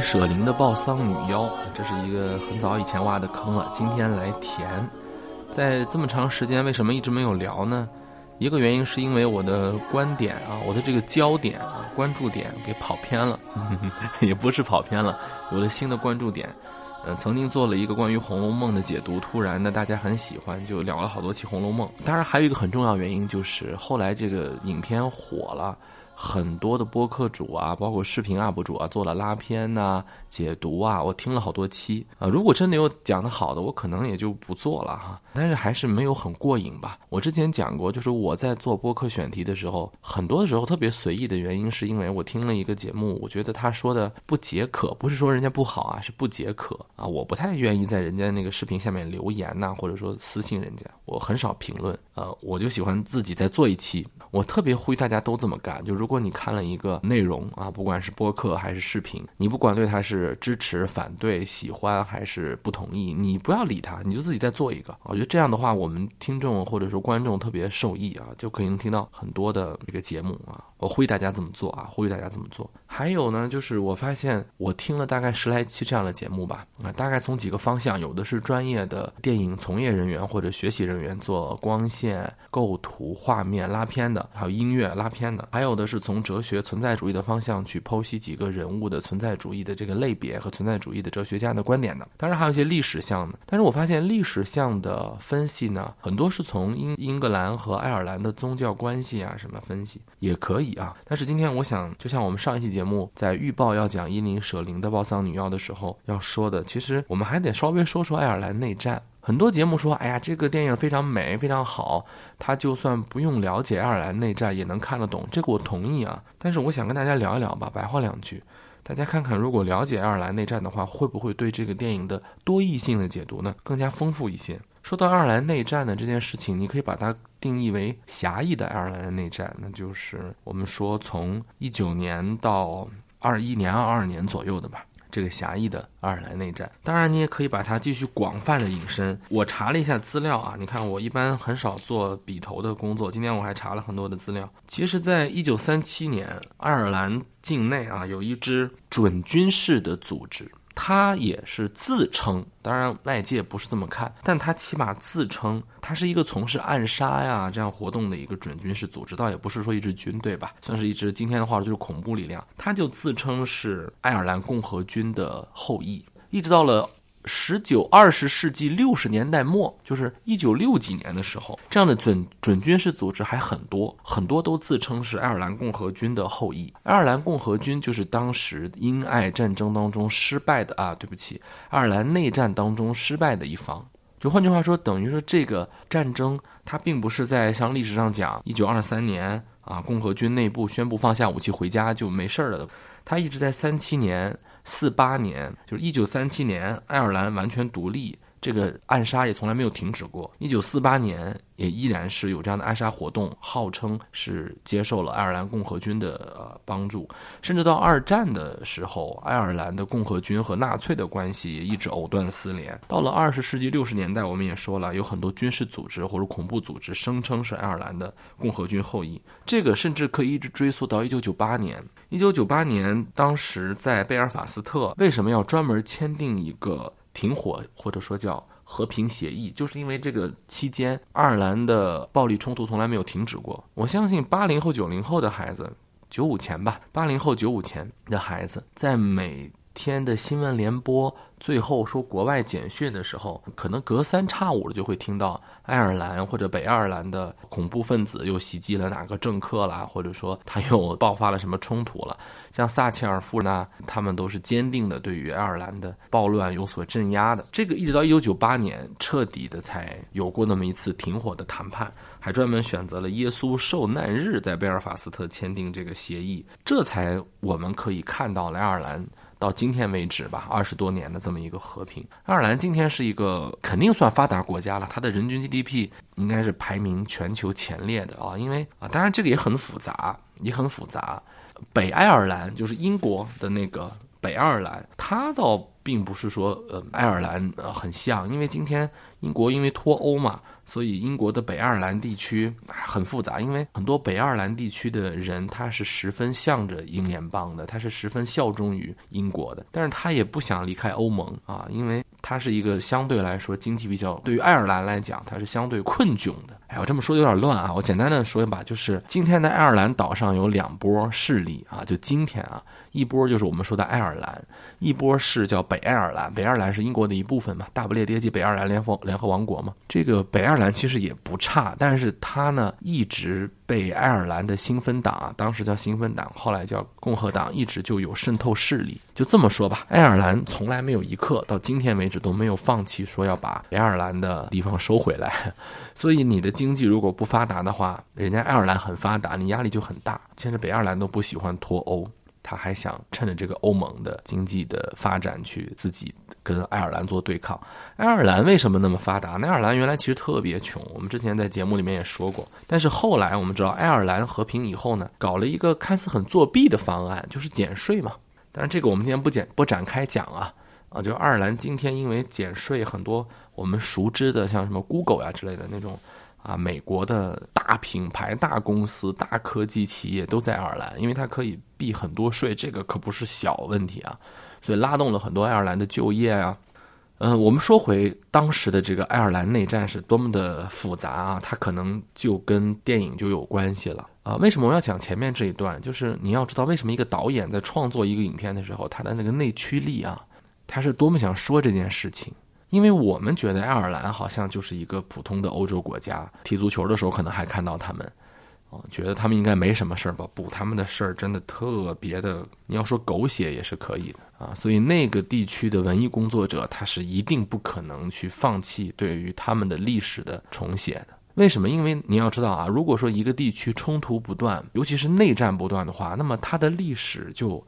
舍林的报丧女妖，这是一个很早以前挖的坑了，今天来填。在这么长时间，为什么一直没有聊呢？一个原因是因为我的观点啊，我的这个焦点啊，关注点给跑偏了，也不是跑偏了，有了新的关注点。嗯，曾经做了一个关于《红楼梦》的解读，突然呢，大家很喜欢，就聊了好多期《红楼梦》。当然，还有一个很重要原因就是后来这个影片火了。很多的播客主啊，包括视频 UP 主啊，做了拉片呐、解读啊，我听了好多期啊。如果真的有讲的好的，我可能也就不做了哈。但是还是没有很过瘾吧。我之前讲过，就是我在做播客选题的时候，很多的时候特别随意的原因，是因为我听了一个节目，我觉得他说的不解渴，不是说人家不好啊，是不解渴啊。我不太愿意在人家那个视频下面留言呐，或者说私信人家，我很少评论。呃，我就喜欢自己再做一期。我特别呼吁大家都这么干，就如果你看了一个内容啊，不管是播客还是视频，你不管对它是支持、反对、喜欢还是不同意，你不要理他，你就自己再做一个。我觉得这样的话，我们听众或者说观众特别受益啊，就可以能听到很多的这个节目啊。我呼吁大家这么做啊，呼吁大家这么做。还有呢，就是我发现我听了大概十来期这样的节目吧，啊，大概从几个方向，有的是专业的电影从业人员或者学习人员做光线、构图、画面、拉片的。还有音乐拉片的，还有的是从哲学存在主义的方向去剖析几个人物的存在主义的这个类别和存在主义的哲学家的观点的。当然还有一些历史向的，但是我发现历史向的分析呢，很多是从英英格兰和爱尔兰的宗教关系啊什么分析也可以啊。但是今天我想，就像我们上一期节目在预报要讲伊林舍林的报丧女妖的时候要说的，其实我们还得稍微说说爱尔兰内战。很多节目说，哎呀，这个电影非常美，非常好，他就算不用了解爱尔兰内战也能看得懂，这个我同意啊。但是我想跟大家聊一聊吧，白话两句，大家看看，如果了解爱尔兰内战的话，会不会对这个电影的多义性的解读呢更加丰富一些？说到爱尔兰内战的这件事情，你可以把它定义为狭义的爱尔兰的内战，那就是我们说从一九年到二一年、二二年左右的吧。这个狭义的爱尔兰内战，当然你也可以把它继续广泛的引申。我查了一下资料啊，你看我一般很少做笔头的工作，今天我还查了很多的资料。其实，在一九三七年，爱尔兰境内啊有一支准军事的组织。他也是自称，当然外界不是这么看，但他起码自称他是一个从事暗杀呀这样活动的一个准军事组织，倒也不是说一支军队吧，算是一支今天的话就是恐怖力量。他就自称是爱尔兰共和军的后裔，一直到了。十九二十世纪六十年代末，就是一九六几年的时候，这样的准准军事组织还很多，很多都自称是爱尔兰共和军的后裔。爱尔兰共和军就是当时英爱战争当中失败的啊，对不起，爱尔兰内战当中失败的一方。就换句话说，等于说这个战争它并不是在像历史上讲一九二三年啊，共和军内部宣布放下武器回家就没事儿了，它一直在三七年。四八年，就是一九三七年，爱尔兰完全独立，这个暗杀也从来没有停止过。一九四八年。也依然是有这样的暗杀活动，号称是接受了爱尔兰共和军的呃帮助，甚至到二战的时候，爱尔兰的共和军和纳粹的关系也一直藕断丝连。到了二十世纪六十年代，我们也说了，有很多军事组织或者恐怖组织声称是爱尔兰的共和军后裔，这个甚至可以一直追溯到一九九八年。一九九八年，当时在贝尔法斯特，为什么要专门签订一个停火，或者说叫？和平协议，就是因为这个期间，爱尔兰的暴力冲突从来没有停止过。我相信八零后、九零后的孩子，九五前吧，八零后、九五前的孩子，在每天的新闻联播。最后说国外简讯的时候，可能隔三差五的就会听到爱尔兰或者北爱尔兰的恐怖分子又袭击了哪个政客啦，或者说他又爆发了什么冲突了。像撒切尔夫人，他们都是坚定的对于爱尔兰的暴乱有所镇压的。这个一直到一九九八年彻底的才有过那么一次停火的谈判，还专门选择了耶稣受难日在贝尔法斯特签订这个协议，这才我们可以看到爱尔兰。到今天为止吧，二十多年的这么一个和平，爱尔兰今天是一个肯定算发达国家了，它的人均 GDP 应该是排名全球前列的啊，因为啊，当然这个也很复杂，也很复杂。北爱尔兰就是英国的那个北爱尔兰，它倒。并不是说呃爱尔兰呃很像，因为今天英国因为脱欧嘛，所以英国的北爱尔兰地区很复杂，因为很多北爱尔兰地区的人他是十分向着英联邦的，他是十分效忠于英国的，但是他也不想离开欧盟啊，因为它是一个相对来说经济比较，对于爱尔兰来讲，它是相对困窘的。哎，我这么说有点乱啊，我简单的说一把，就是今天的爱尔兰岛上有两波势力啊，就今天啊。一波就是我们说的爱尔兰，一波是叫北爱尔兰。北爱尔兰是英国的一部分嘛，大不列颠及北爱尔兰联合联合王国嘛。这个北爱尔兰其实也不差，但是它呢一直被爱尔兰的新芬党啊，当时叫新芬党，后来叫共和党，一直就有渗透势力。就这么说吧，爱尔兰从来没有一刻到今天为止都没有放弃说要把北爱尔兰的地方收回来。所以你的经济如果不发达的话，人家爱尔兰很发达，你压力就很大。现在北爱尔兰都不喜欢脱欧。他还想趁着这个欧盟的经济的发展去自己跟爱尔兰做对抗。爱尔兰为什么那么发达？爱尔兰原来其实特别穷，我们之前在节目里面也说过。但是后来我们知道，爱尔兰和平以后呢，搞了一个看似很作弊的方案，就是减税嘛。但是这个我们今天不简不展开讲啊啊，就爱尔兰今天因为减税，很多我们熟知的像什么 Google 呀之类的那种。啊，美国的大品牌、大公司、大科技企业都在爱尔兰，因为它可以避很多税，这个可不是小问题啊，所以拉动了很多爱尔兰的就业啊。嗯，我们说回当时的这个爱尔兰内战是多么的复杂啊，它可能就跟电影就有关系了啊。为什么我要讲前面这一段？就是你要知道，为什么一个导演在创作一个影片的时候，他的那个内驱力啊，他是多么想说这件事情。因为我们觉得爱尔兰好像就是一个普通的欧洲国家，踢足球的时候可能还看到他们，觉得他们应该没什么事儿吧？不，他们的事儿真的特别的，你要说狗血也是可以的啊。所以那个地区的文艺工作者，他是一定不可能去放弃对于他们的历史的重写的。为什么？因为你要知道啊，如果说一个地区冲突不断，尤其是内战不断的话，那么它的历史就。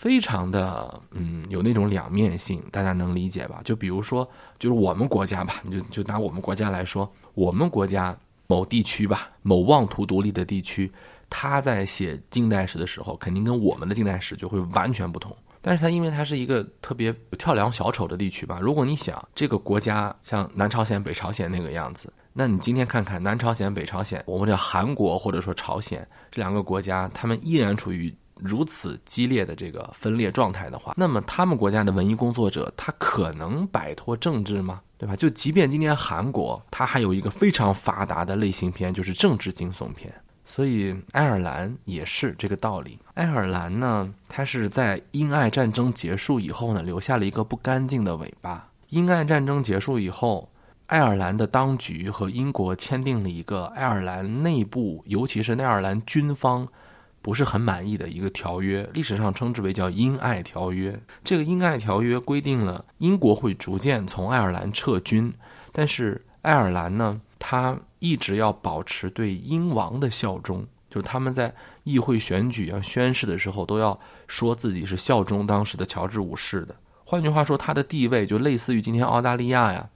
非常的嗯，有那种两面性，大家能理解吧？就比如说，就是我们国家吧，你就就拿我们国家来说，我们国家某地区吧，某妄图独立的地区，他在写近代史的时候，肯定跟我们的近代史就会完全不同。但是它因为它是一个特别跳梁小丑的地区吧，如果你想这个国家像南朝鲜、北朝鲜那个样子，那你今天看看南朝鲜、北朝鲜，我们叫韩国或者说朝鲜这两个国家，他们依然处于。如此激烈的这个分裂状态的话，那么他们国家的文艺工作者，他可能摆脱政治吗？对吧？就即便今天韩国，它还有一个非常发达的类型片，就是政治惊悚片。所以爱尔兰也是这个道理。爱尔兰呢，它是在英爱战争结束以后呢，留下了一个不干净的尾巴。英爱战争结束以后，爱尔兰的当局和英国签订了一个爱尔兰内部，尤其是爱尔兰军方。不是很满意的一个条约，历史上称之为叫英爱条约。这个英爱条约规定了英国会逐渐从爱尔兰撤军，但是爱尔兰呢，他一直要保持对英王的效忠，就他们在议会选举要宣誓的时候，都要说自己是效忠当时的乔治五世的。换句话说，他的地位就类似于今天澳大利亚呀。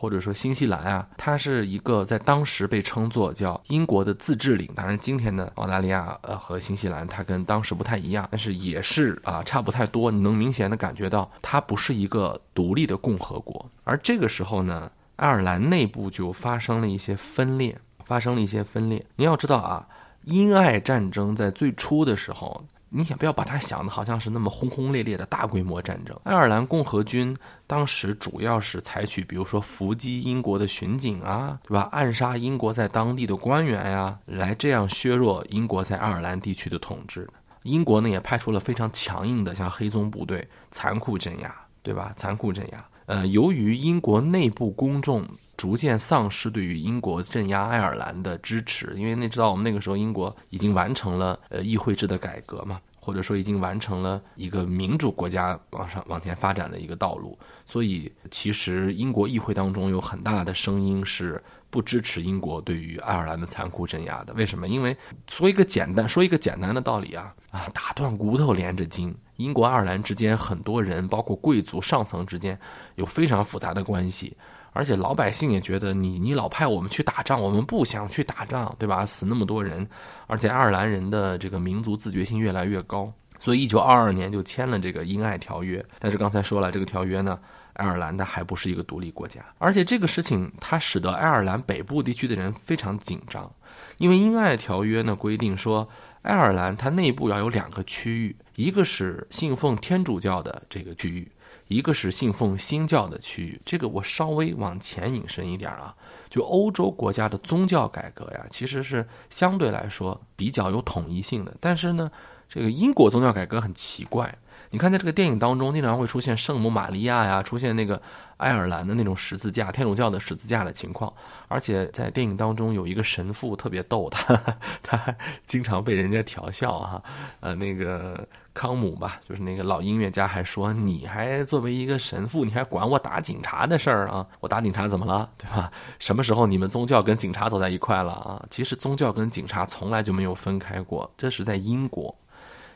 或者说新西兰啊，它是一个在当时被称作叫英国的自治领。当然，今天的澳大利亚呃和新西兰，它跟当时不太一样，但是也是啊差不太多。你能明显的感觉到，它不是一个独立的共和国。而这个时候呢，爱尔兰内部就发生了一些分裂，发生了一些分裂。你要知道啊，英爱战争在最初的时候。你想不要把它想的好像是那么轰轰烈烈的大规模战争。爱尔兰共和军当时主要是采取，比如说伏击英国的巡警啊，对吧？暗杀英国在当地的官员呀，来这样削弱英国在爱尔兰地区的统治。英国呢也派出了非常强硬的像黑棕部队，残酷镇压，对吧？残酷镇压。呃，由于英国内部公众。逐渐丧失对于英国镇压爱尔兰的支持，因为你知道，我们那个时候英国已经完成了呃议会制的改革嘛，或者说已经完成了一个民主国家往上往前发展的一个道路，所以其实英国议会当中有很大的声音是不支持英国对于爱尔兰的残酷镇压的。为什么？因为说一个简单说一个简单的道理啊啊，打断骨头连着筋，英国爱尔兰之间很多人，包括贵族上层之间有非常复杂的关系。而且老百姓也觉得你你老派我们去打仗，我们不想去打仗，对吧？死那么多人，而且爱尔兰人的这个民族自觉性越来越高，所以一九二二年就签了这个英爱条约。但是刚才说了，这个条约呢，爱尔兰它还不是一个独立国家，而且这个事情它使得爱尔兰北部地区的人非常紧张，因为英爱条约呢规定说，爱尔兰它内部要有两个区域，一个是信奉天主教的这个区域。一个是信奉新教的区域，这个我稍微往前引申一点啊，就欧洲国家的宗教改革呀，其实是相对来说比较有统一性的。但是呢，这个英国宗教改革很奇怪。你看，在这个电影当中，经常会出现圣母玛利亚呀，出现那个爱尔兰的那种十字架，天主教的十字架的情况。而且在电影当中有一个神父特别逗，他 他经常被人家调笑哈。呃，那个康姆吧，就是那个老音乐家，还说你还作为一个神父，你还管我打警察的事儿啊？我打警察怎么了？对吧？什么时候你们宗教跟警察走在一块了啊？其实宗教跟警察从来就没有分开过，这是在英国。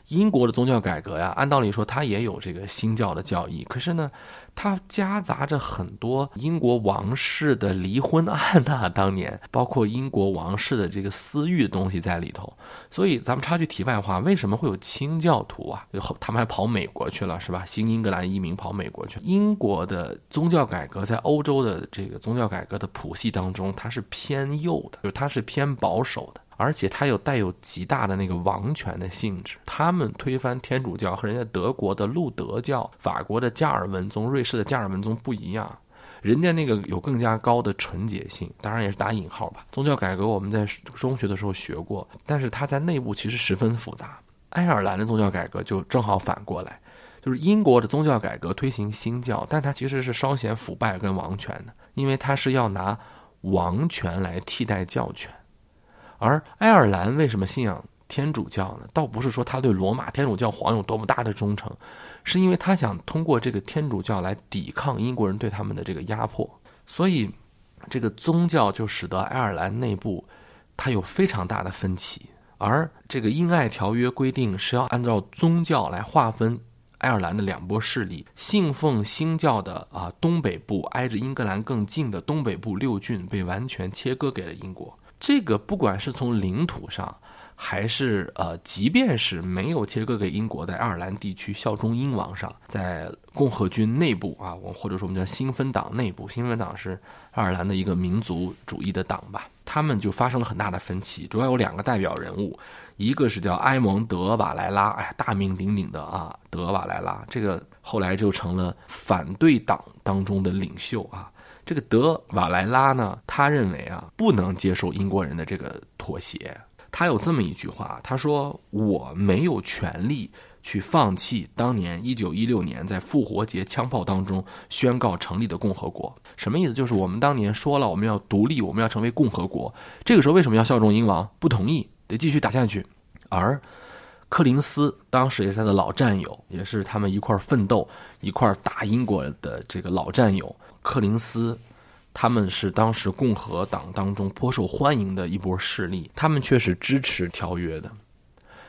英国的宗教改革呀，按道理说它也有这个新教的教义，可是呢，它夹杂着很多英国王室的离婚案呐，当年包括英国王室的这个私欲的东西在里头。所以咱们插句题外话，为什么会有清教徒啊？他们还跑美国去了，是吧？新英格兰移民跑美国去。英国的宗教改革在欧洲的这个宗教改革的谱系当中，它是偏右的，就是它是偏保守的。而且它有带有极大的那个王权的性质，他们推翻天主教和人家德国的路德教、法国的加尔文宗、瑞士的加尔文宗不一样，人家那个有更加高的纯洁性，当然也是打引号吧。宗教改革我们在中学的时候学过，但是它在内部其实十分复杂。爱尔兰的宗教改革就正好反过来，就是英国的宗教改革推行新教，但它其实是稍显腐败跟王权的，因为它是要拿王权来替代教权。而爱尔兰为什么信仰天主教呢？倒不是说他对罗马天主教皇有多么大的忠诚，是因为他想通过这个天主教来抵抗英国人对他们的这个压迫。所以，这个宗教就使得爱尔兰内部它有非常大的分歧。而这个英爱条约规定是要按照宗教来划分爱尔兰的两波势力，信奉新教的啊东北部挨着英格兰更近的东北部六郡被完全切割给了英国。这个不管是从领土上，还是呃，即便是没有切割给英国在爱尔兰地区效忠英王上，在共和军内部啊，我或者说我们叫新芬党内部，新芬党是爱尔兰的一个民族主义的党吧，他们就发生了很大的分歧，主要有两个代表人物，一个是叫埃蒙德瓦莱拉，哎呀，大名鼎鼎的啊，德瓦莱拉，这个后来就成了反对党当中的领袖啊。这个德瓦莱拉呢，他认为啊，不能接受英国人的这个妥协。他有这么一句话，他说：“我没有权利去放弃当年一九一六年在复活节枪炮当中宣告成立的共和国。”什么意思？就是我们当年说了我们要独立，我们要成为共和国。这个时候为什么要效忠英王？不同意，得继续打下去。而柯林斯当时也是他的老战友，也是他们一块奋斗、一块打英国的这个老战友。柯林斯，他们是当时共和党当中颇受欢迎的一波势力，他们却是支持条约的。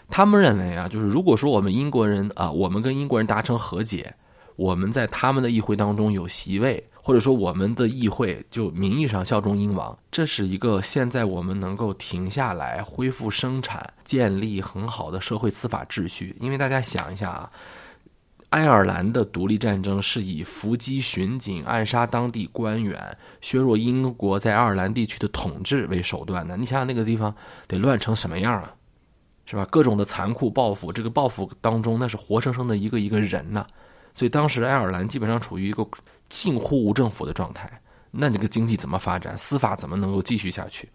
他们认为啊，就是如果说我们英国人啊，我们跟英国人达成和解，我们在他们的议会当中有席位，或者说我们的议会就名义上效忠英王，这是一个现在我们能够停下来、恢复生产、建立很好的社会司法秩序。因为大家想一下啊。爱尔兰的独立战争是以伏击巡警、暗杀当地官员、削弱英国在爱尔兰地区的统治为手段的。你想想那个地方得乱成什么样啊，是吧？各种的残酷报复，这个报复当中那是活生生的一个一个人呐。所以当时爱尔兰基本上处于一个近乎无政府的状态。那这个经济怎么发展？司法怎么能够继续下去？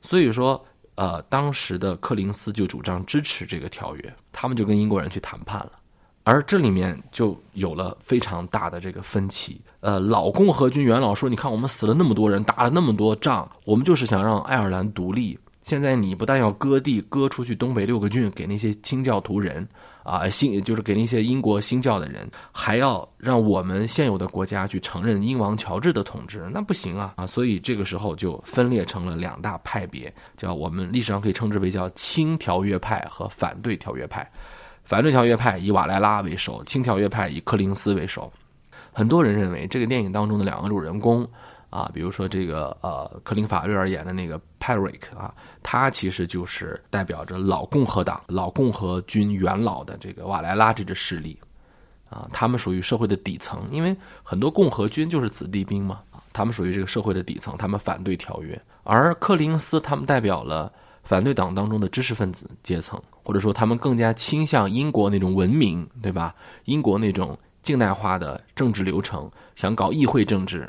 所以说，呃，当时的柯林斯就主张支持这个条约，他们就跟英国人去谈判了。而这里面就有了非常大的这个分歧。呃，老共和军元老说：“你看，我们死了那么多人，打了那么多仗，我们就是想让爱尔兰独立。现在你不但要割地，割出去东北六个郡给那些清教徒人，啊，新就是给那些英国新教的人，还要让我们现有的国家去承认英王乔治的统治，那不行啊！啊，所以这个时候就分裂成了两大派别，叫我们历史上可以称之为叫亲条约派和反对条约派。”反对条约派以瓦莱拉为首，亲条约派以柯林斯为首。很多人认为，这个电影当中的两个主人公，啊，比如说这个呃，克林法瑞尔演的那个 Pyrick 啊，他其实就是代表着老共和党、老共和军元老的这个瓦莱拉这支势力，啊，他们属于社会的底层，因为很多共和军就是子弟兵嘛，他们属于这个社会的底层，他们反对条约，而柯林斯他们代表了反对党当中的知识分子阶层，或者说他们更加倾向英国那种文明，对吧？英国那种近代化的政治流程，想搞议会政治。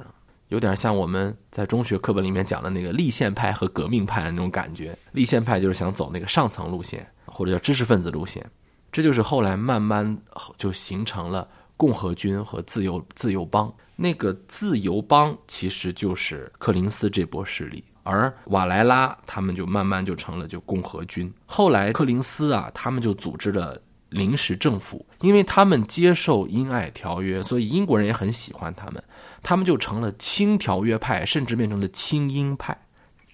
有点像我们在中学课本里面讲的那个立宪派和革命派的那种感觉。立宪派就是想走那个上层路线，或者叫知识分子路线。这就是后来慢慢就形成了共和军和自由自由帮。那个自由帮其实就是柯林斯这波势力，而瓦莱拉他们就慢慢就成了就共和军。后来柯林斯啊，他们就组织了。临时政府，因为他们接受英爱条约，所以英国人也很喜欢他们，他们就成了亲条约派，甚至变成了亲英派。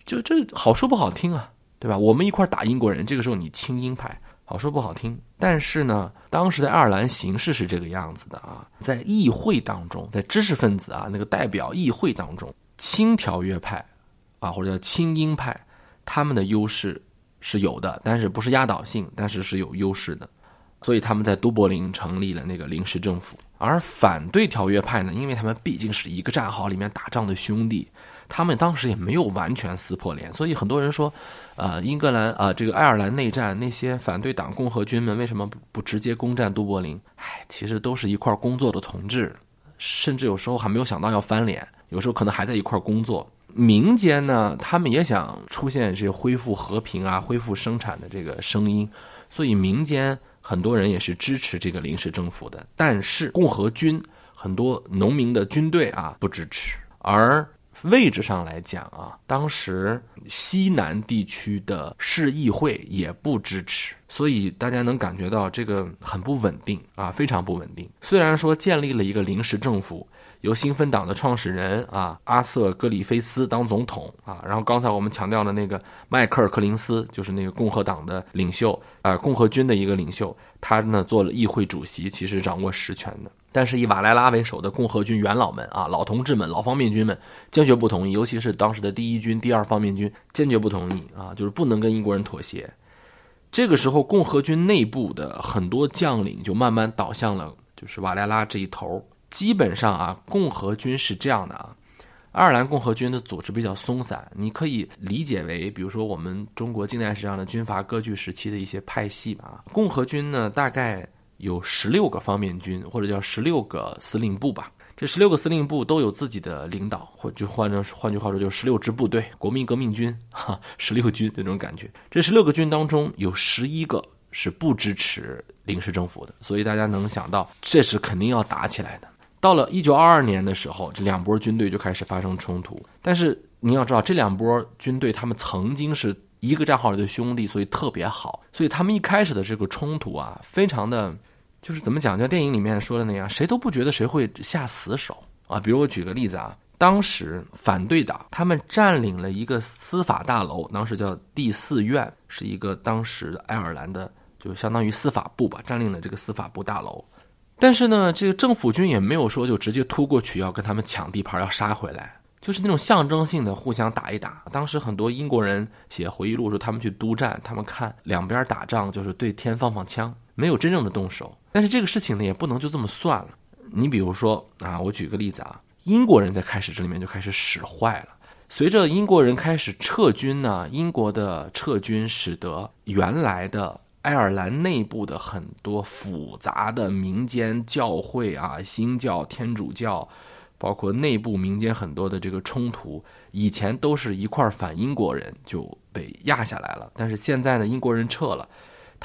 就这好说不好听啊，对吧？我们一块打英国人，这个时候你亲英派，好说不好听。但是呢，当时的爱尔兰形势是这个样子的啊，在议会当中，在知识分子啊那个代表议会当中，亲条约派啊或者叫亲英派，他们的优势是有的，但是不是压倒性，但是是有优势的。所以他们在都柏林成立了那个临时政府，而反对条约派呢，因为他们毕竟是一个战壕里面打仗的兄弟，他们当时也没有完全撕破脸，所以很多人说，呃，英格兰啊，这个爱尔兰内战那些反对党共和军们为什么不不直接攻占都柏林？唉，其实都是一块工作的同志，甚至有时候还没有想到要翻脸，有时候可能还在一块工作。民间呢，他们也想出现这恢复和平啊、恢复生产的这个声音，所以民间。很多人也是支持这个临时政府的，但是共和军很多农民的军队啊不支持，而位置上来讲啊，当时西南地区的市议会也不支持，所以大家能感觉到这个很不稳定啊，非常不稳定。虽然说建立了一个临时政府。由新芬党的创始人啊，阿瑟·格里菲斯当总统啊，然后刚才我们强调的那个迈克尔·克林斯，就是那个共和党的领袖啊，共和军的一个领袖，他呢做了议会主席，其实掌握实权的。但是以瓦莱拉为首的共和军元老们啊，老同志们、老方面军们坚决不同意，尤其是当时的第一军、第二方面军坚决不同意啊，就是不能跟英国人妥协。这个时候，共和军内部的很多将领就慢慢倒向了就是瓦莱拉这一头。基本上啊，共和军是这样的啊，爱尔兰共和军的组织比较松散，你可以理解为，比如说我们中国近代史上的军阀割据时期的一些派系吧。共和军呢，大概有十六个方面军，或者叫十六个司令部吧。这十六个司令部都有自己的领导，或就换成换句话说，就是十六支部队，国民革命军，哈，十六军这种感觉。这十六个军当中有十一个是不支持临时政府的，所以大家能想到，这是肯定要打起来的。到了一九二二年的时候，这两波军队就开始发生冲突。但是你要知道，这两波军队他们曾经是一个战壕里的兄弟，所以特别好。所以他们一开始的这个冲突啊，非常的，就是怎么讲？像电影里面说的那样，谁都不觉得谁会下死手啊。比如我举个例子啊，当时反对党他们占领了一个司法大楼，当时叫第四院，是一个当时爱尔兰的，就相当于司法部吧，占领了这个司法部大楼。但是呢，这个政府军也没有说就直接突过去要跟他们抢地盘，要杀回来，就是那种象征性的互相打一打。当时很多英国人写回忆录说，他们去督战，他们看两边打仗就是对天放放枪，没有真正的动手。但是这个事情呢，也不能就这么算了。你比如说啊，我举个例子啊，英国人在开始这里面就开始使坏了。随着英国人开始撤军呢，英国的撤军使得原来的。爱尔兰内部的很多复杂的民间教会啊，新教、天主教，包括内部民间很多的这个冲突，以前都是一块反英国人就被压下来了。但是现在呢，英国人撤了，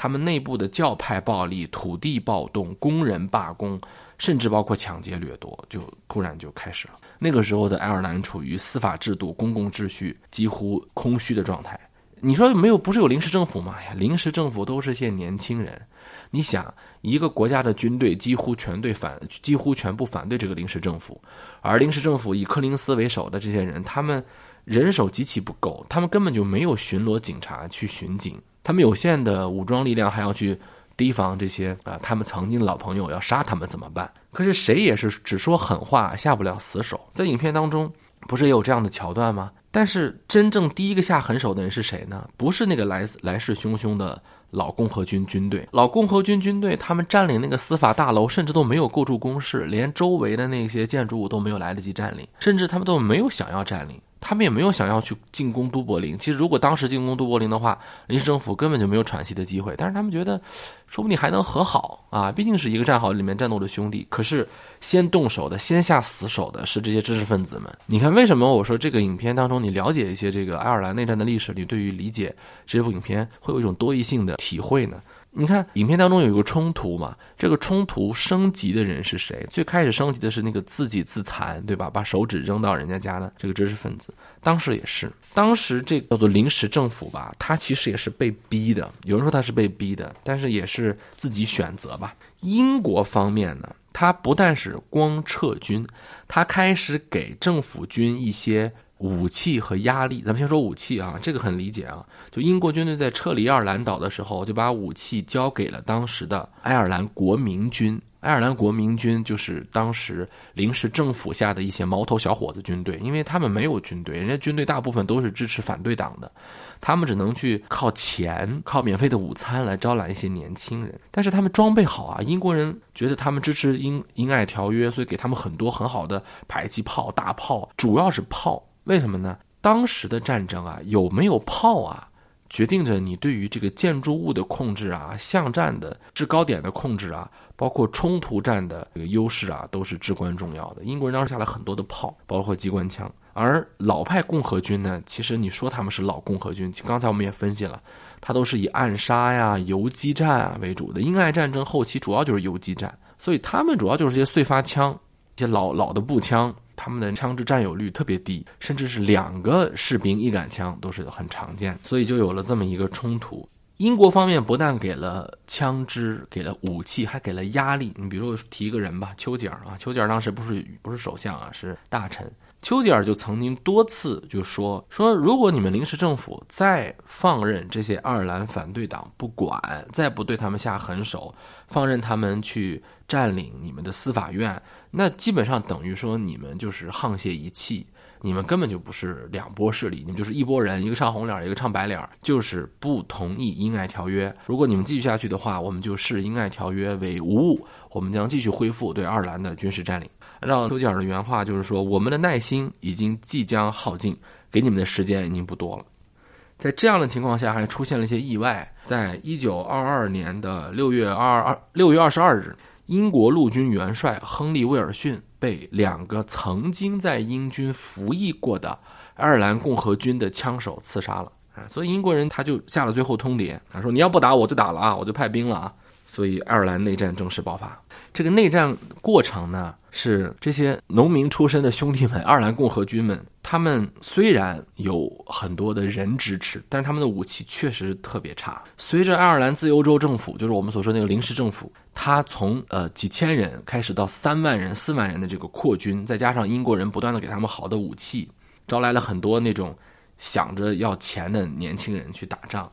他们内部的教派暴力、土地暴动、工人罢工，甚至包括抢劫掠夺，就突然就开始了。那个时候的爱尔兰处于司法制度、公共秩序几乎空虚的状态。你说没有不是有临时政府吗？哎呀，临时政府都是些年轻人。你想，一个国家的军队几乎全对反，几乎全部反对这个临时政府，而临时政府以柯林斯为首的这些人，他们人手极其不够，他们根本就没有巡逻警察去巡警，他们有限的武装力量还要去提防这些啊，他们曾经的老朋友要杀他们怎么办？可是谁也是只说狠话，下不了死手。在影片当中。不是也有这样的桥段吗？但是真正第一个下狠手的人是谁呢？不是那个来来势汹汹的老共和军军队。老共和军军队他们占领那个司法大楼，甚至都没有构筑工事，连周围的那些建筑物都没有来得及占领，甚至他们都没有想要占领。他们也没有想要去进攻都柏林。其实，如果当时进攻都柏林的话，临时政府根本就没有喘息的机会。但是他们觉得，说不定还能和好啊！毕竟是一个战壕里面战斗的兄弟。可是，先动手的、先下死手的是这些知识分子们。你看，为什么我说这个影片当中，你了解一些这个爱尔兰内战的历史，你对于理解这部影片会有一种多义性的体会呢？你看，影片当中有一个冲突嘛？这个冲突升级的人是谁？最开始升级的是那个自己自残，对吧？把手指扔到人家家的这个知识分子，当时也是，当时这个叫做临时政府吧，他其实也是被逼的。有人说他是被逼的，但是也是自己选择吧。英国方面呢，他不但是光撤军，他开始给政府军一些。武器和压力，咱们先说武器啊，这个很理解啊。就英国军队在撤离爱尔兰岛的时候，就把武器交给了当时的爱尔兰国民军。爱尔兰国民军就是当时临时政府下的一些毛头小伙子军队，因为他们没有军队，人家军队大部分都是支持反对党的，他们只能去靠钱、靠免费的午餐来招揽一些年轻人。但是他们装备好啊，英国人觉得他们支持英英爱条约，所以给他们很多很好的迫击炮、大炮，主要是炮。为什么呢？当时的战争啊，有没有炮啊，决定着你对于这个建筑物的控制啊、巷战的制高点的控制啊，包括冲突战的这个优势啊，都是至关重要的。英国人当时下了很多的炮，包括机关枪。而老派共和军呢，其实你说他们是老共和军，刚才我们也分析了，它都是以暗杀呀、游击战啊为主的。英爱战争后期主要就是游击战，所以他们主要就是些碎发枪、一些老老的步枪。他们的枪支占有率特别低，甚至是两个士兵一杆枪都是很常见，所以就有了这么一个冲突。英国方面不但给了枪支，给了武器，还给了压力。你比如说提一个人吧，丘吉尔啊，丘吉尔当时不是不是首相啊，是大臣。丘吉尔就曾经多次就说说，如果你们临时政府再放任这些爱尔兰反对党不管，再不对他们下狠手，放任他们去占领你们的司法院，那基本上等于说你们就是沆瀣一气，你们根本就不是两拨势力，你们就是一拨人，一个唱红脸，一个唱白脸，就是不同意英爱条约。如果你们继续下去的话，我们就视英爱条约为无物，我们将继续恢复对爱尔兰的军事占领。按照丘吉尔的原话，就是说，我们的耐心已经即将耗尽，给你们的时间已经不多了。在这样的情况下，还出现了一些意外。在一九二二年的六月二二六月二十二日，英国陆军元帅亨利·威尔逊被两个曾经在英军服役过的爱尔兰共和军的枪手刺杀了。所以英国人他就下了最后通牒，他说：“你要不打，我就打了啊，我就派兵了啊。”所以爱尔兰内战正式爆发。这个内战过程呢，是这些农民出身的兄弟们，爱尔兰共和军们，他们虽然有很多的人支持，但是他们的武器确实特别差。随着爱尔兰自由州政府，就是我们所说那个临时政府，他从呃几千人开始到三万人、四万人的这个扩军，再加上英国人不断的给他们好的武器，招来了很多那种想着要钱的年轻人去打仗。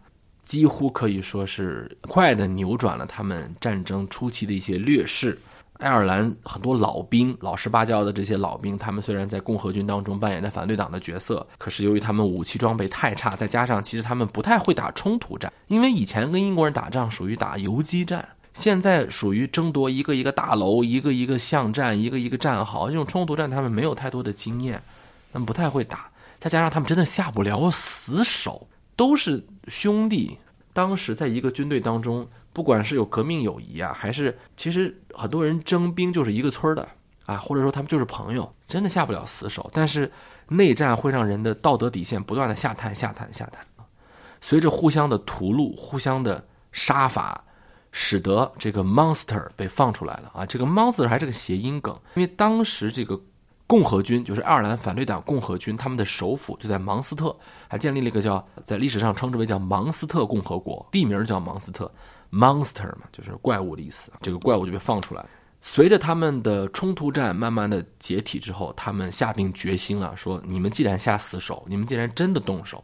几乎可以说是快的扭转了他们战争初期的一些劣势。爱尔兰很多老兵、老实巴交的这些老兵，他们虽然在共和军当中扮演着反对党的角色，可是由于他们武器装备太差，再加上其实他们不太会打冲突战，因为以前跟英国人打仗属于打游击战，现在属于争夺一个一个大楼、一个一个巷战、一个一个战壕，这种冲突战他们没有太多的经验，他们不太会打，再加上他们真的下不了死手。都是兄弟，当时在一个军队当中，不管是有革命友谊啊，还是其实很多人征兵就是一个村的啊，或者说他们就是朋友，真的下不了死手。但是内战会让人的道德底线不断的下探、下探、下探。随着互相的屠戮、互相的杀伐，使得这个 monster 被放出来了啊。这个 monster 还是个谐音梗，因为当时这个。共和军就是爱尔兰反对党共和军，他们的首府就在芒斯特，还建立了一个叫在历史上称之为叫芒斯特共和国，地名叫芒斯特，monster 嘛，就是怪物的意思。这个怪物就被放出来。随着他们的冲突战慢慢的解体之后，他们下定决心了，说你们既然下死手，你们既然真的动手，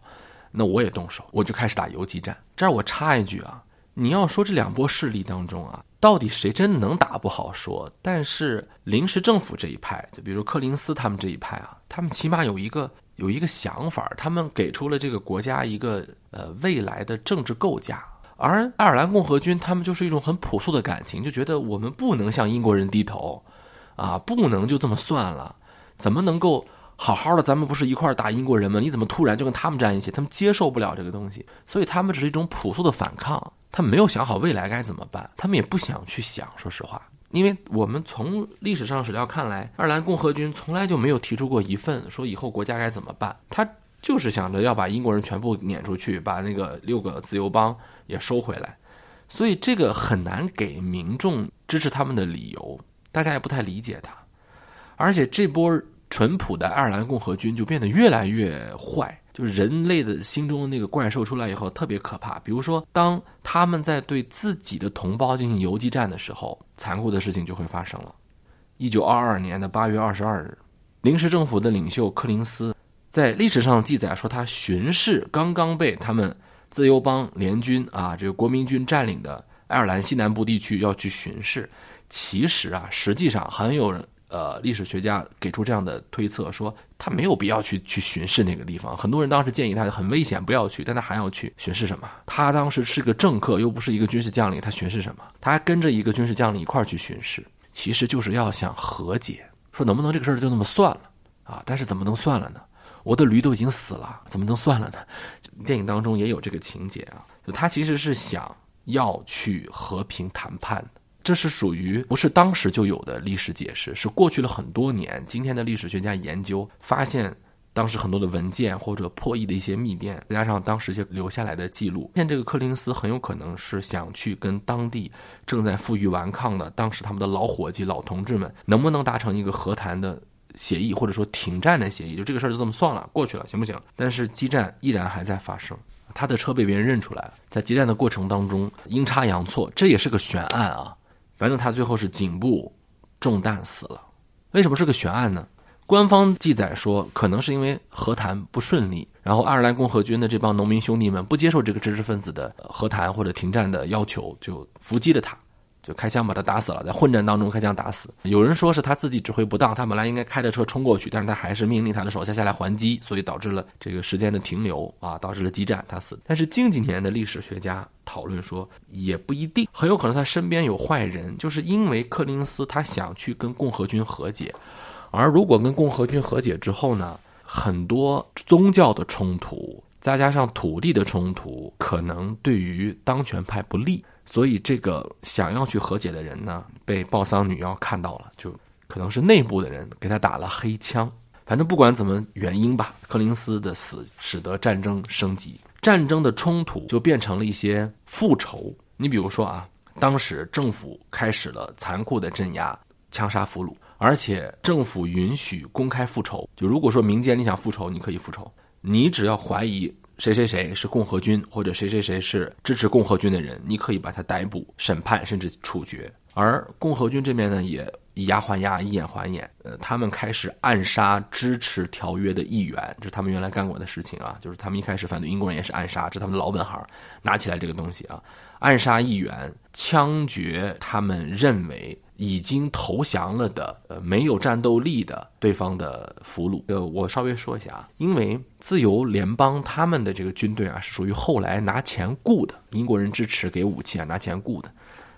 那我也动手，我就开始打游击战。这儿我插一句啊，你要说这两波势力当中啊。到底谁真能打不好说。但是临时政府这一派，就比如柯林斯他们这一派啊，他们起码有一个有一个想法，他们给出了这个国家一个呃未来的政治构架。而爱尔兰共和军他们就是一种很朴素的感情，就觉得我们不能向英国人低头，啊，不能就这么算了，怎么能够？好好的，咱们不是一块儿打英国人吗？你怎么突然就跟他们站一起？他们接受不了这个东西，所以他们只是一种朴素的反抗。他们没有想好未来该怎么办，他们也不想去想。说实话，因为我们从历史上史料看来，爱尔兰共和军从来就没有提出过一份说以后国家该怎么办。他就是想着要把英国人全部撵出去，把那个六个自由邦也收回来。所以这个很难给民众支持他们的理由，大家也不太理解他。而且这波。淳朴的爱尔兰共和军就变得越来越坏，就是人类的心中的那个怪兽出来以后特别可怕。比如说，当他们在对自己的同胞进行游击战的时候，残酷的事情就会发生了。一九二二年的八月二十二日，临时政府的领袖柯林斯在历史上记载说，他巡视刚刚被他们自由邦联军啊这个国民军占领的爱尔兰西南部地区要去巡视。其实啊，实际上很有人。呃，历史学家给出这样的推测，说他没有必要去去巡视那个地方。很多人当时建议他很危险，不要去，但他还要去巡视什么？他当时是个政客，又不是一个军事将领，他巡视什么？他还跟着一个军事将领一块去巡视，其实就是要想和解，说能不能这个事儿就那么算了啊？但是怎么能算了呢？我的驴都已经死了，怎么能算了呢？电影当中也有这个情节啊，就他其实是想要去和平谈判的。这是属于不是当时就有的历史解释，是过去了很多年，今天的历史学家研究发现，当时很多的文件或者破译的一些密电，再加上当时一些留下来的记录，现这个柯林斯很有可能是想去跟当地正在负隅顽抗的当时他们的老伙计、老同志们，能不能达成一个和谈的协议，或者说停战的协议？就这个事儿就这么算了，过去了，行不行？但是激战依然还在发生，他的车被别人认出来了，在激战的过程当中阴差阳错，这也是个悬案啊。反正他最后是颈部中弹死了，为什么是个悬案呢？官方记载说，可能是因为和谈不顺利，然后爱尔兰共和军的这帮农民兄弟们不接受这个知识分子的和谈或者停战的要求，就伏击了他。就开枪把他打死了，在混战当中开枪打死。有人说是他自己指挥不当，他本来应该开着车冲过去，但是他还是命令他的手下下来还击，所以导致了这个时间的停留啊，导致了激战，他死。但是近几年的历史学家讨论说，也不一定，很有可能他身边有坏人，就是因为柯林斯他想去跟共和军和解，而如果跟共和军和解之后呢，很多宗教的冲突，再加上土地的冲突，可能对于当权派不利。所以，这个想要去和解的人呢，被鲍桑女妖看到了，就可能是内部的人给他打了黑枪。反正不管怎么原因吧，柯林斯的死使得战争升级，战争的冲突就变成了一些复仇。你比如说啊，当时政府开始了残酷的镇压、枪杀俘虏，而且政府允许公开复仇。就如果说民间你想复仇，你可以复仇，你只要怀疑。谁谁谁是共和军，或者谁谁谁是支持共和军的人，你可以把他逮捕、审判，甚至处决。而共和军这边呢，也以牙还牙，以眼还眼。呃，他们开始暗杀支持条约的议员，这是他们原来干过的事情啊。就是他们一开始反对英国人，也是暗杀，这是他们的老本行，拿起来这个东西啊，暗杀议员，枪决他们认为。已经投降了的，呃，没有战斗力的对方的俘虏。呃，我稍微说一下啊，因为自由联邦他们的这个军队啊，是属于后来拿钱雇的，英国人支持给武器啊，拿钱雇的，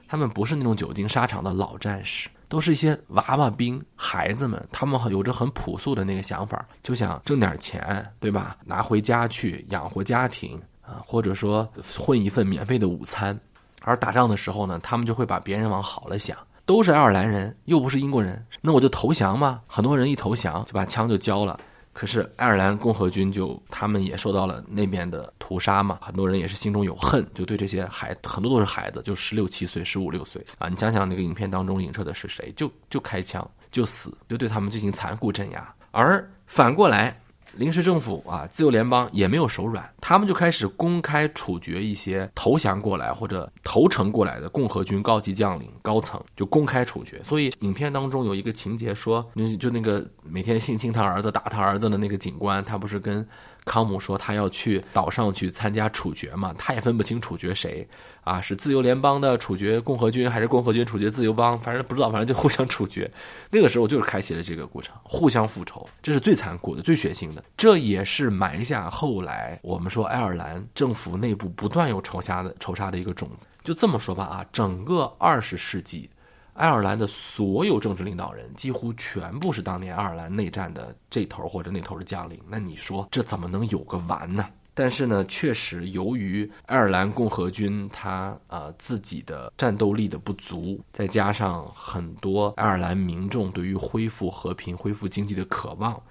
他们不是那种久经沙场的老战士，都是一些娃娃兵，孩子们，他们有着很朴素的那个想法，就想挣点钱，对吧？拿回家去养活家庭啊，或者说混一份免费的午餐。而打仗的时候呢，他们就会把别人往好了想。都是爱尔兰人，又不是英国人，那我就投降嘛。很多人一投降，就把枪就交了。可是爱尔兰共和军就他们也受到了那边的屠杀嘛，很多人也是心中有恨，就对这些孩很多都是孩子，就十六七岁、十五六岁啊。你想想那个影片当中影射的是谁？就就开枪就死，就对他们进行残酷镇压。而反过来。临时政府啊，自由联邦也没有手软，他们就开始公开处决一些投降过来或者投诚过来的共和军高级将领、高层，就公开处决。所以影片当中有一个情节说，就那个每天性侵他儿子、打他儿子的那个警官，他不是跟康姆说他要去岛上去参加处决嘛，他也分不清处决谁啊，是自由联邦的处决共和军，还是共和军处决自由邦？反正不知道，反正就互相处决。那个时候就是开启了这个过程，互相复仇，这是最残酷的、最血腥的。这也是埋下后来我们说爱尔兰政府内部不断有仇杀的仇杀的一个种子。就这么说吧啊，整个二十世纪。爱尔兰的所有政治领导人几乎全部是当年爱尔兰内战的这头或者那头的将领，那你说这怎么能有个完呢？但是呢，确实由于爱尔兰共和军他呃自己的战斗力的不足，再加上很多爱尔兰民众对于恢复和平、恢复经济的渴望，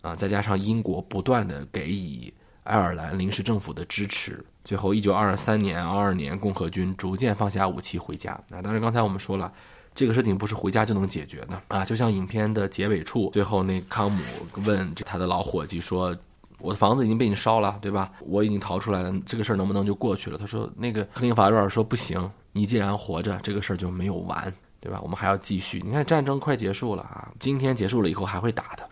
啊，再加上英国不断的给予爱尔兰临时政府的支持，最后一九二三年、二二年，共和军逐渐放下武器回家。那当然，刚才我们说了。这个事情不是回家就能解决的啊！就像影片的结尾处，最后那康姆问他的老伙计说：“我的房子已经被你烧了，对吧？我已经逃出来了，这个事儿能不能就过去了？”他说：“那个克林法瑞尔说不行，你既然活着，这个事儿就没有完，对吧？我们还要继续。你看战争快结束了啊，今天结束了以后还会打的。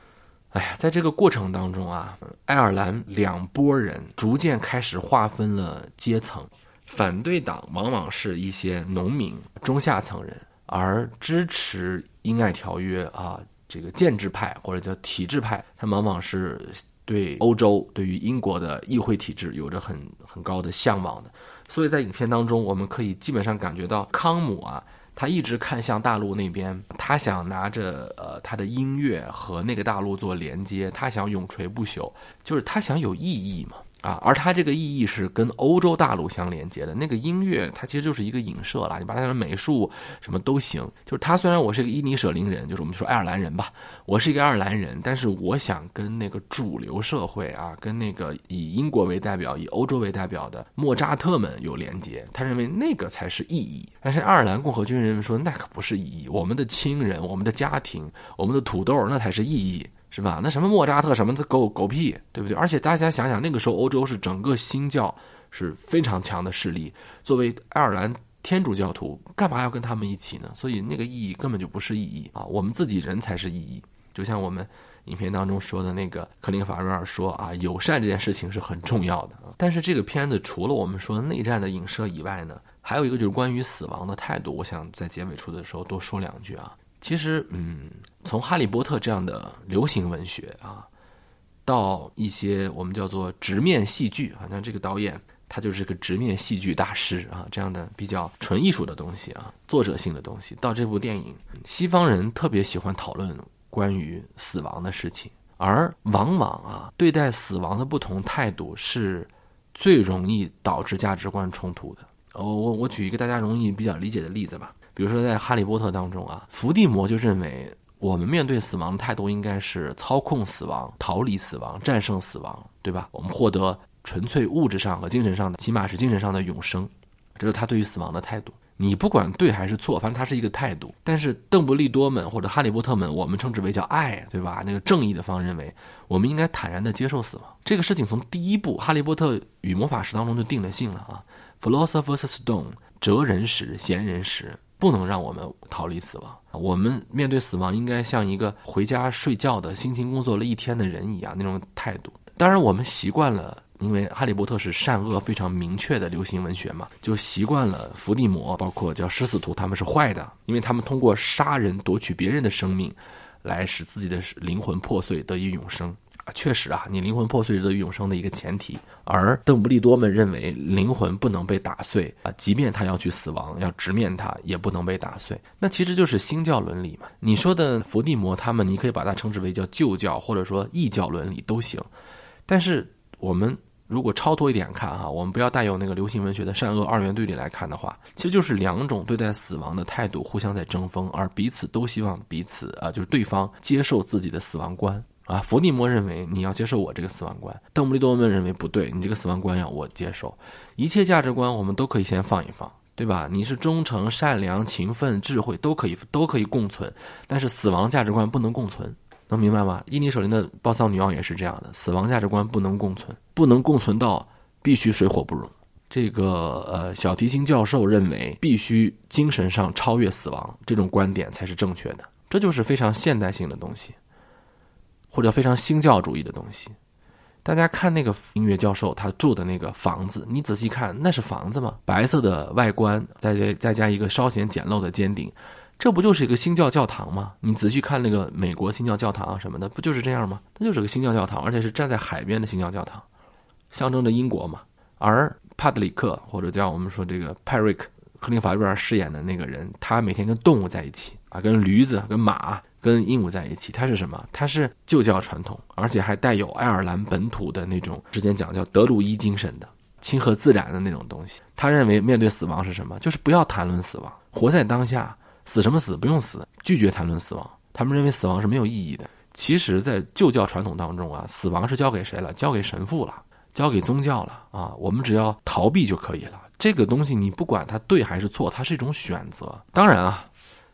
哎呀，在这个过程当中啊，爱尔兰两拨人逐渐开始划分了阶层，反对党往往是一些农民、中下层人。”而支持英爱条约啊，这个建制派或者叫体制派，他往往是对欧洲、对于英国的议会体制有着很很高的向往的。所以在影片当中，我们可以基本上感觉到康姆啊，他一直看向大陆那边，他想拿着呃他的音乐和那个大陆做连接，他想永垂不朽，就是他想有意义嘛。啊，而它这个意义是跟欧洲大陆相连接的。那个音乐，它其实就是一个影射了。你把它美术什么都行。就是他虽然我是一个伊尼舍林人，就是我们说爱尔兰人吧，我是一个爱尔兰人，但是我想跟那个主流社会啊，跟那个以英国为代表、以欧洲为代表的莫扎特们有连接。他认为那个才是意义。但是爱尔兰共和军人们说那可不是意义，我们的亲人、我们的家庭、我们的土豆那才是意义。是吧？那什么莫扎特什么的狗狗屁，对不对？而且大家想想，那个时候欧洲是整个新教是非常强的势力，作为爱尔兰天主教徒，干嘛要跟他们一起呢？所以那个意义根本就不是意义啊！我们自己人才是意义。就像我们影片当中说的那个克林法瑞尔说啊，友善这件事情是很重要的。但是这个片子除了我们说内战的影射以外呢，还有一个就是关于死亡的态度。我想在结尾处的时候多说两句啊。其实，嗯，从《哈利波特》这样的流行文学啊，到一些我们叫做直面戏剧，好像这个导演他就是个直面戏剧大师啊，这样的比较纯艺术的东西啊，作者性的东西，到这部电影，西方人特别喜欢讨论关于死亡的事情，而往往啊，对待死亡的不同态度是最容易导致价值观冲突的。我我我举一个大家容易比较理解的例子吧。比如说，在《哈利波特》当中啊，伏地魔就认为我们面对死亡的态度应该是操控死亡、逃离死亡、战胜死亡，对吧？我们获得纯粹物质上和精神上的，起码是精神上的永生，这是他对于死亡的态度。你不管对还是错，反正他是一个态度。但是邓布利多们或者哈利波特们，我们称之为叫爱，对吧？那个正义的方认为，我们应该坦然的接受死亡。这个事情从第一部《哈利波特与魔法石》当中就定了性了啊，Philosopher's Stone，哲人石、贤人石。不能让我们逃离死亡。我们面对死亡，应该像一个回家睡觉的、辛勤工作了一天的人一样那种态度。当然，我们习惯了，因为《哈利波特》是善恶非常明确的流行文学嘛，就习惯了伏地魔，包括叫食死徒，他们是坏的，因为他们通过杀人夺取别人的生命，来使自己的灵魂破碎得以永生。确实啊，你灵魂破碎是永生的一个前提。而邓布利多们认为灵魂不能被打碎啊，即便他要去死亡，要直面他，也不能被打碎。那其实就是新教伦理嘛。你说的伏地魔他们，你可以把它称之为叫旧教，或者说异教伦理都行。但是我们如果超脱一点看哈，我们不要带有那个流行文学的善恶二元对立来看的话，其实就是两种对待死亡的态度互相在争锋，而彼此都希望彼此啊，就是对方接受自己的死亡观。啊，伏地魔认为你要接受我这个死亡观，邓布利多们认为不对，你这个死亡观要我接受。一切价值观我们都可以先放一放，对吧？你是忠诚、善良、勤奋、智慧都可以都可以共存，但是死亡价值观不能共存，能明白吗？伊尼手林的暴丧女王也是这样的，死亡价值观不能共存，不能共存到必须水火不容。这个呃，小提琴教授认为必须精神上超越死亡，这种观点才是正确的，这就是非常现代性的东西。或者非常新教主义的东西，大家看那个音乐教授他住的那个房子，你仔细看，那是房子吗？白色的外观，再再加一个稍显简陋的尖顶，这不就是一个新教教堂吗？你仔细看那个美国新教教堂什么的，不就是这样吗？它就是个新教教堂，而且是站在海边的新教教堂，象征着英国嘛。而帕特里克或者叫我们说这个派瑞克。克林法瑞尔饰演的那个人，他每天跟动物在一起啊，跟驴子、跟马、跟鹦鹉在一起。它是什么？它是旧教传统，而且还带有爱尔兰本土的那种之前讲叫德鲁伊精神的亲和自然的那种东西。他认为面对死亡是什么？就是不要谈论死亡，活在当下，死什么死不用死，拒绝谈论死亡。他们认为死亡是没有意义的。其实，在旧教传统当中啊，死亡是交给谁了？交给神父了，交给宗教了啊。我们只要逃避就可以了。这个东西你不管它对还是错，它是一种选择。当然啊，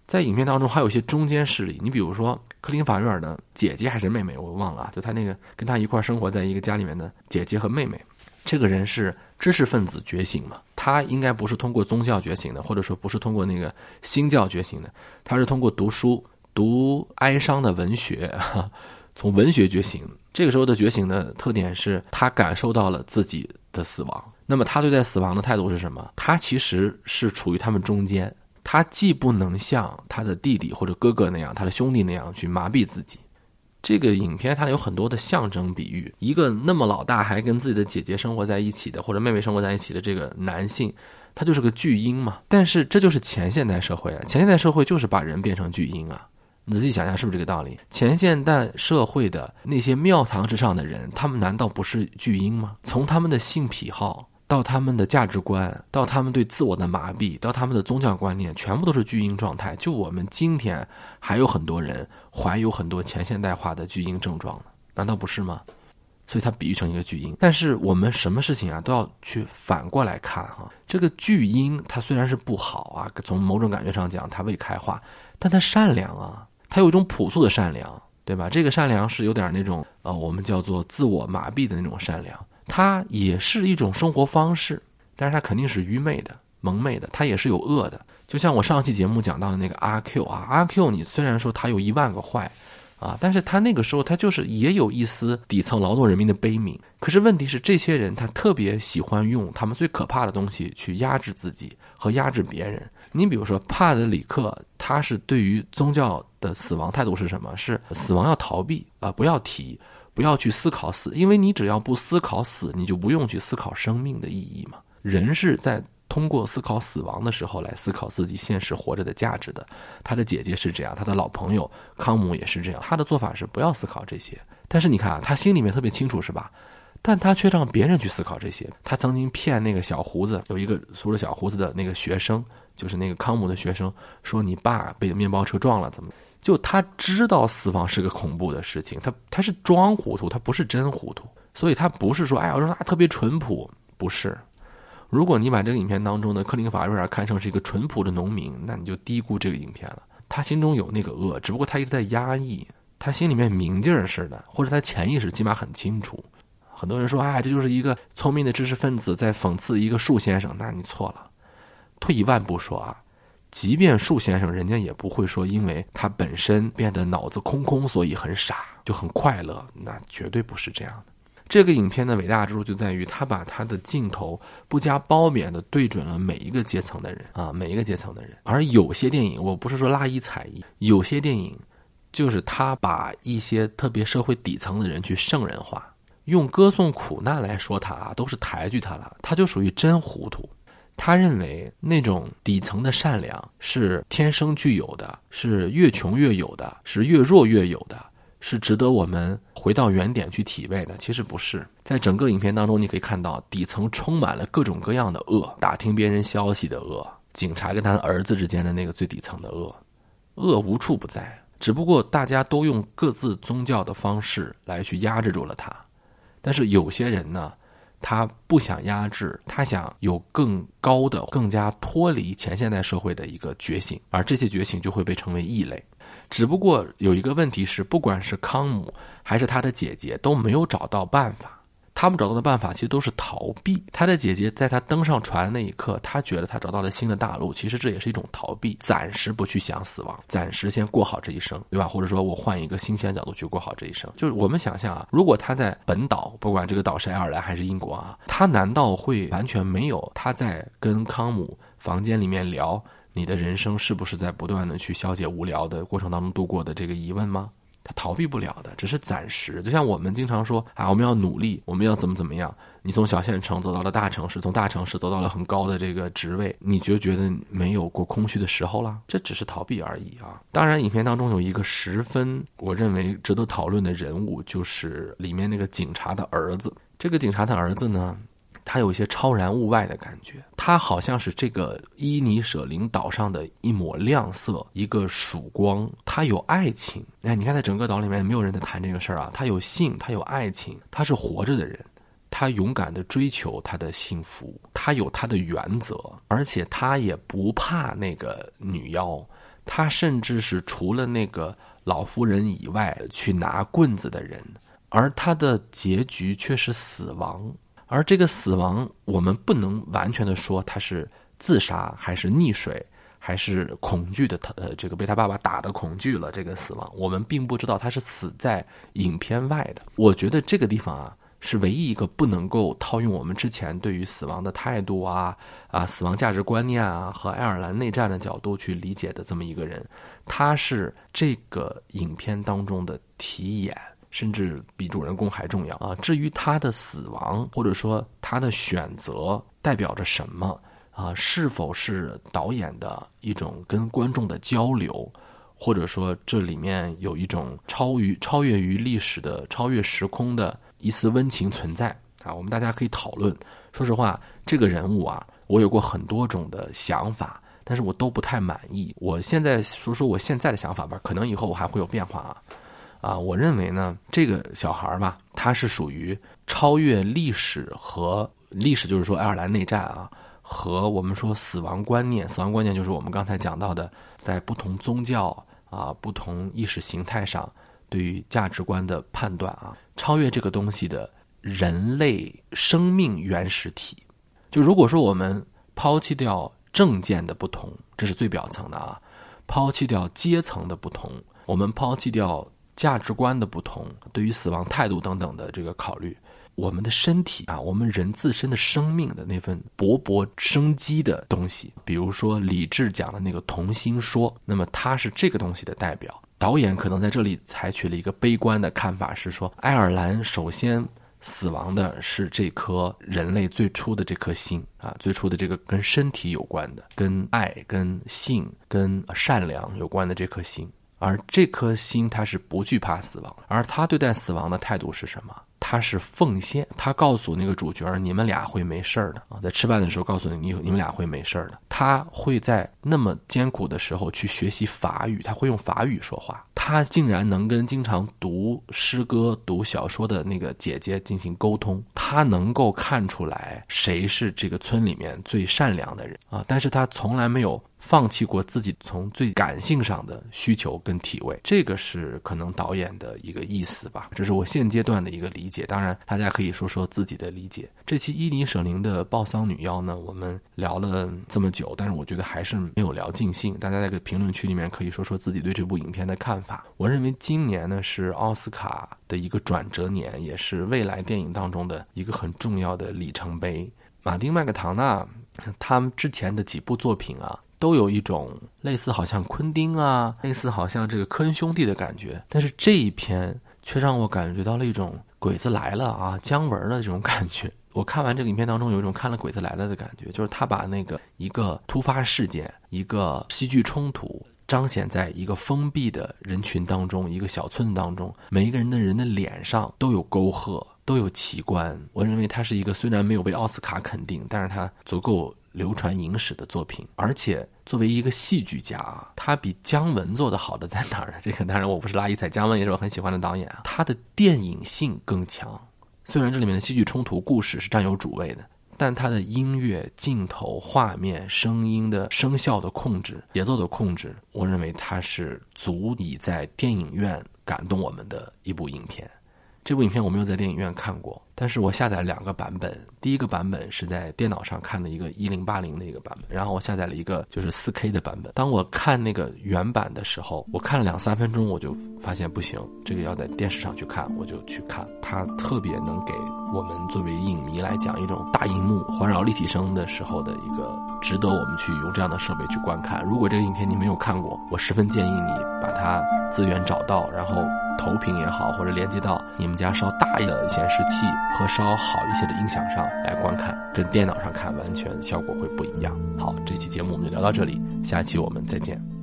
在影片当中还有一些中间势力。你比如说克林法院的姐姐还是妹妹，我忘了啊。就他那个跟他一块生活在一个家里面的姐姐和妹妹，这个人是知识分子觉醒嘛？他应该不是通过宗教觉醒的，或者说不是通过那个新教觉醒的，他是通过读书、读哀伤的文学，从文学觉醒。这个时候的觉醒的特点是他感受到了自己的死亡。那么他对待死亡的态度是什么？他其实是处于他们中间，他既不能像他的弟弟或者哥哥那样，他的兄弟那样去麻痹自己。这个影片它有很多的象征比喻，一个那么老大还跟自己的姐姐生活在一起的，或者妹妹生活在一起的这个男性，他就是个巨婴嘛。但是这就是前现代社会啊，前现代社会就是把人变成巨婴啊。你仔细想想，是不是这个道理？前现代社会的那些庙堂之上的人，他们难道不是巨婴吗？从他们的性癖好。到他们的价值观，到他们对自我的麻痹，到他们的宗教观念，全部都是巨婴状态。就我们今天还有很多人怀有很多前现代化的巨婴症状呢，难道不是吗？所以它比喻成一个巨婴。但是我们什么事情啊都要去反过来看哈。这个巨婴它虽然是不好啊，从某种感觉上讲它未开化，但它善良啊，它有一种朴素的善良，对吧？这个善良是有点那种呃，我们叫做自我麻痹的那种善良。它也是一种生活方式，但是它肯定是愚昧的、蒙昧的，它也是有恶的。就像我上期节目讲到的那个阿 Q 啊，阿 Q，你虽然说他有一万个坏，啊，但是他那个时候他就是也有一丝底层劳动人民的悲悯。可是问题是，这些人他特别喜欢用他们最可怕的东西去压制自己和压制别人。你比如说帕德里克，他是对于宗教的死亡态度是什么？是死亡要逃避啊，不要提。不要去思考死，因为你只要不思考死，你就不用去思考生命的意义嘛。人是在通过思考死亡的时候来思考自己现实活着的价值的。他的姐姐是这样，他的老朋友康姆也是这样。他的做法是不要思考这些，但是你看啊，他心里面特别清楚，是吧？但他却让别人去思考这些。他曾经骗那个小胡子，有一个梳着小胡子的那个学生，就是那个康姆的学生，说你爸被面包车撞了，怎么？就他知道死亡是个恐怖的事情，他他是装糊涂，他不是真糊涂，所以他不是说哎，我说他特别淳朴，不是。如果你把这个影片当中的克林法瑞尔看成是一个淳朴的农民，那你就低估这个影片了。他心中有那个恶，只不过他一直在压抑，他心里面明镜似的，或者他潜意识起码很清楚。很多人说，哎，这就是一个聪明的知识分子在讽刺一个树先生，那你错了。退一万步说啊。即便树先生，人家也不会说，因为他本身变得脑子空空，所以很傻，就很快乐。那绝对不是这样的。这个影片的伟大之处就在于，他把他的镜头不加褒贬的对准了每一个阶层的人啊，每一个阶层的人。而有些电影，我不是说拉一踩一，有些电影就是他把一些特别社会底层的人去圣人化，用歌颂苦难来说他啊，都是抬举他了，他就属于真糊涂。他认为那种底层的善良是天生具有的，是越穷越有的，是越弱越有的，是值得我们回到原点去体味的。其实不是，在整个影片当中，你可以看到底层充满了各种各样的恶，打听别人消息的恶，警察跟他儿子之间的那个最底层的恶，恶无处不在。只不过大家都用各自宗教的方式来去压制住了他，但是有些人呢？他不想压制，他想有更高的、更加脱离前现代社会的一个觉醒，而这些觉醒就会被称为异类。只不过有一个问题是，不管是康姆还是他的姐姐都没有找到办法。他们找到的办法其实都是逃避。他的姐姐在他登上船那一刻，他觉得他找到了新的大陆，其实这也是一种逃避，暂时不去想死亡，暂时先过好这一生，对吧？或者说我换一个新鲜角度去过好这一生。就是我们想象啊，如果他在本岛，不管这个岛是爱尔兰还是英国啊，他难道会完全没有他在跟康姆房间里面聊你的人生是不是在不断的去消解无聊的过程当中度过的这个疑问吗？他逃避不了的，只是暂时。就像我们经常说啊，我们要努力，我们要怎么怎么样。你从小县城走到了大城市，从大城市走到了很高的这个职位，你就觉得没有过空虚的时候了？这只是逃避而已啊！当然，影片当中有一个十分我认为值得讨论的人物，就是里面那个警察的儿子。这个警察的儿子呢？他有一些超然物外的感觉，他好像是这个伊尼舍林岛上的一抹亮色，一个曙光。他有爱情，哎，你看，在整个岛里面，没有人在谈这个事儿啊。他有性，他有爱情，他是活着的人，他勇敢的追求他的幸福，他有他的原则，而且他也不怕那个女妖，他甚至是除了那个老夫人以外去拿棍子的人，而他的结局却是死亡。而这个死亡，我们不能完全的说他是自杀，还是溺水，还是恐惧的他呃，这个被他爸爸打的恐惧了。这个死亡，我们并不知道他是死在影片外的。我觉得这个地方啊，是唯一一个不能够套用我们之前对于死亡的态度啊啊，死亡价值观念啊和爱尔兰内战的角度去理解的这么一个人。他是这个影片当中的题眼。甚至比主人公还重要啊！至于他的死亡，或者说他的选择代表着什么啊？是否是导演的一种跟观众的交流，或者说这里面有一种超于、超越于历史的、超越时空的一丝温情存在啊？我们大家可以讨论。说实话，这个人物啊，我有过很多种的想法，但是我都不太满意。我现在说说我现在的想法吧，可能以后我还会有变化啊。啊，我认为呢，这个小孩儿吧，他是属于超越历史和历史，就是说爱尔兰内战啊，和我们说死亡观念，死亡观念就是我们刚才讲到的，在不同宗教啊、不同意识形态上对于价值观的判断啊，超越这个东西的人类生命原始体。就如果说我们抛弃掉政见的不同，这是最表层的啊，抛弃掉阶层的不同，我们抛弃掉。价值观的不同，对于死亡态度等等的这个考虑，我们的身体啊，我们人自身的生命的那份勃勃生机的东西，比如说李治讲的那个童心说，那么它是这个东西的代表。导演可能在这里采取了一个悲观的看法，是说爱尔兰首先死亡的是这颗人类最初的这颗心啊，最初的这个跟身体有关的、跟爱、跟性、跟善良有关的这颗心。而这颗心，他是不惧怕死亡，而他对待死亡的态度是什么？他是奉献。他告诉那个主角你们俩会没事儿的啊，在吃饭的时候告诉你，你你们俩会没事儿的。他会在那么艰苦的时候去学习法语，他会用法语说话。他竟然能跟经常读诗歌、读小说的那个姐姐进行沟通。他能够看出来谁是这个村里面最善良的人啊，但是他从来没有。放弃过自己从最感性上的需求跟体位，这个是可能导演的一个意思吧，这是我现阶段的一个理解。当然，大家可以说说自己的理解。这期伊尼舍林的暴丧女妖呢，我们聊了这么久，但是我觉得还是没有聊尽兴。大家在个评论区里面可以说说自己对这部影片的看法。我认为今年呢是奥斯卡的一个转折年，也是未来电影当中的一个很重要的里程碑。马丁麦克唐纳他们之前的几部作品啊。都有一种类似好像昆汀啊，类似好像这个科恩兄弟的感觉，但是这一篇却让我感觉到了一种鬼子来了啊，姜文的这种感觉。我看完这个影片当中，有一种看了鬼子来了的感觉，就是他把那个一个突发事件、一个戏剧冲突，彰显在一个封闭的人群当中，一个小村子当中，每一个人的人的脸上都有沟壑，都有奇观。我认为他是一个虽然没有被奥斯卡肯定，但是他足够。流传影史的作品，而且作为一个戏剧家啊，他比姜文做的好的在哪儿呢？这个当然我不是拉一彩，姜文也是我很喜欢的导演啊。他的电影性更强，虽然这里面的戏剧冲突、故事是占有主位的，但他的音乐、镜头、画面、声音的声效的控制、节奏的控制，我认为他是足以在电影院感动我们的一部影片。这部影片我没有在电影院看过，但是我下载了两个版本。第一个版本是在电脑上看的一个一零八零的一个版本，然后我下载了一个就是四 K 的版本。当我看那个原版的时候，我看了两三分钟，我就发现不行，这个要在电视上去看，我就去看。它特别能给我们作为影迷来讲一种大荧幕环绕立体声的时候的一个值得我们去用这样的设备去观看。如果这个影片你没有看过，我十分建议你把它资源找到，然后。投屏也好，或者连接到你们家稍大一点的显示器和稍好一些的音响上来观看，跟电脑上看完全效果会不一样。好，这期节目我们就聊到这里，下期我们再见。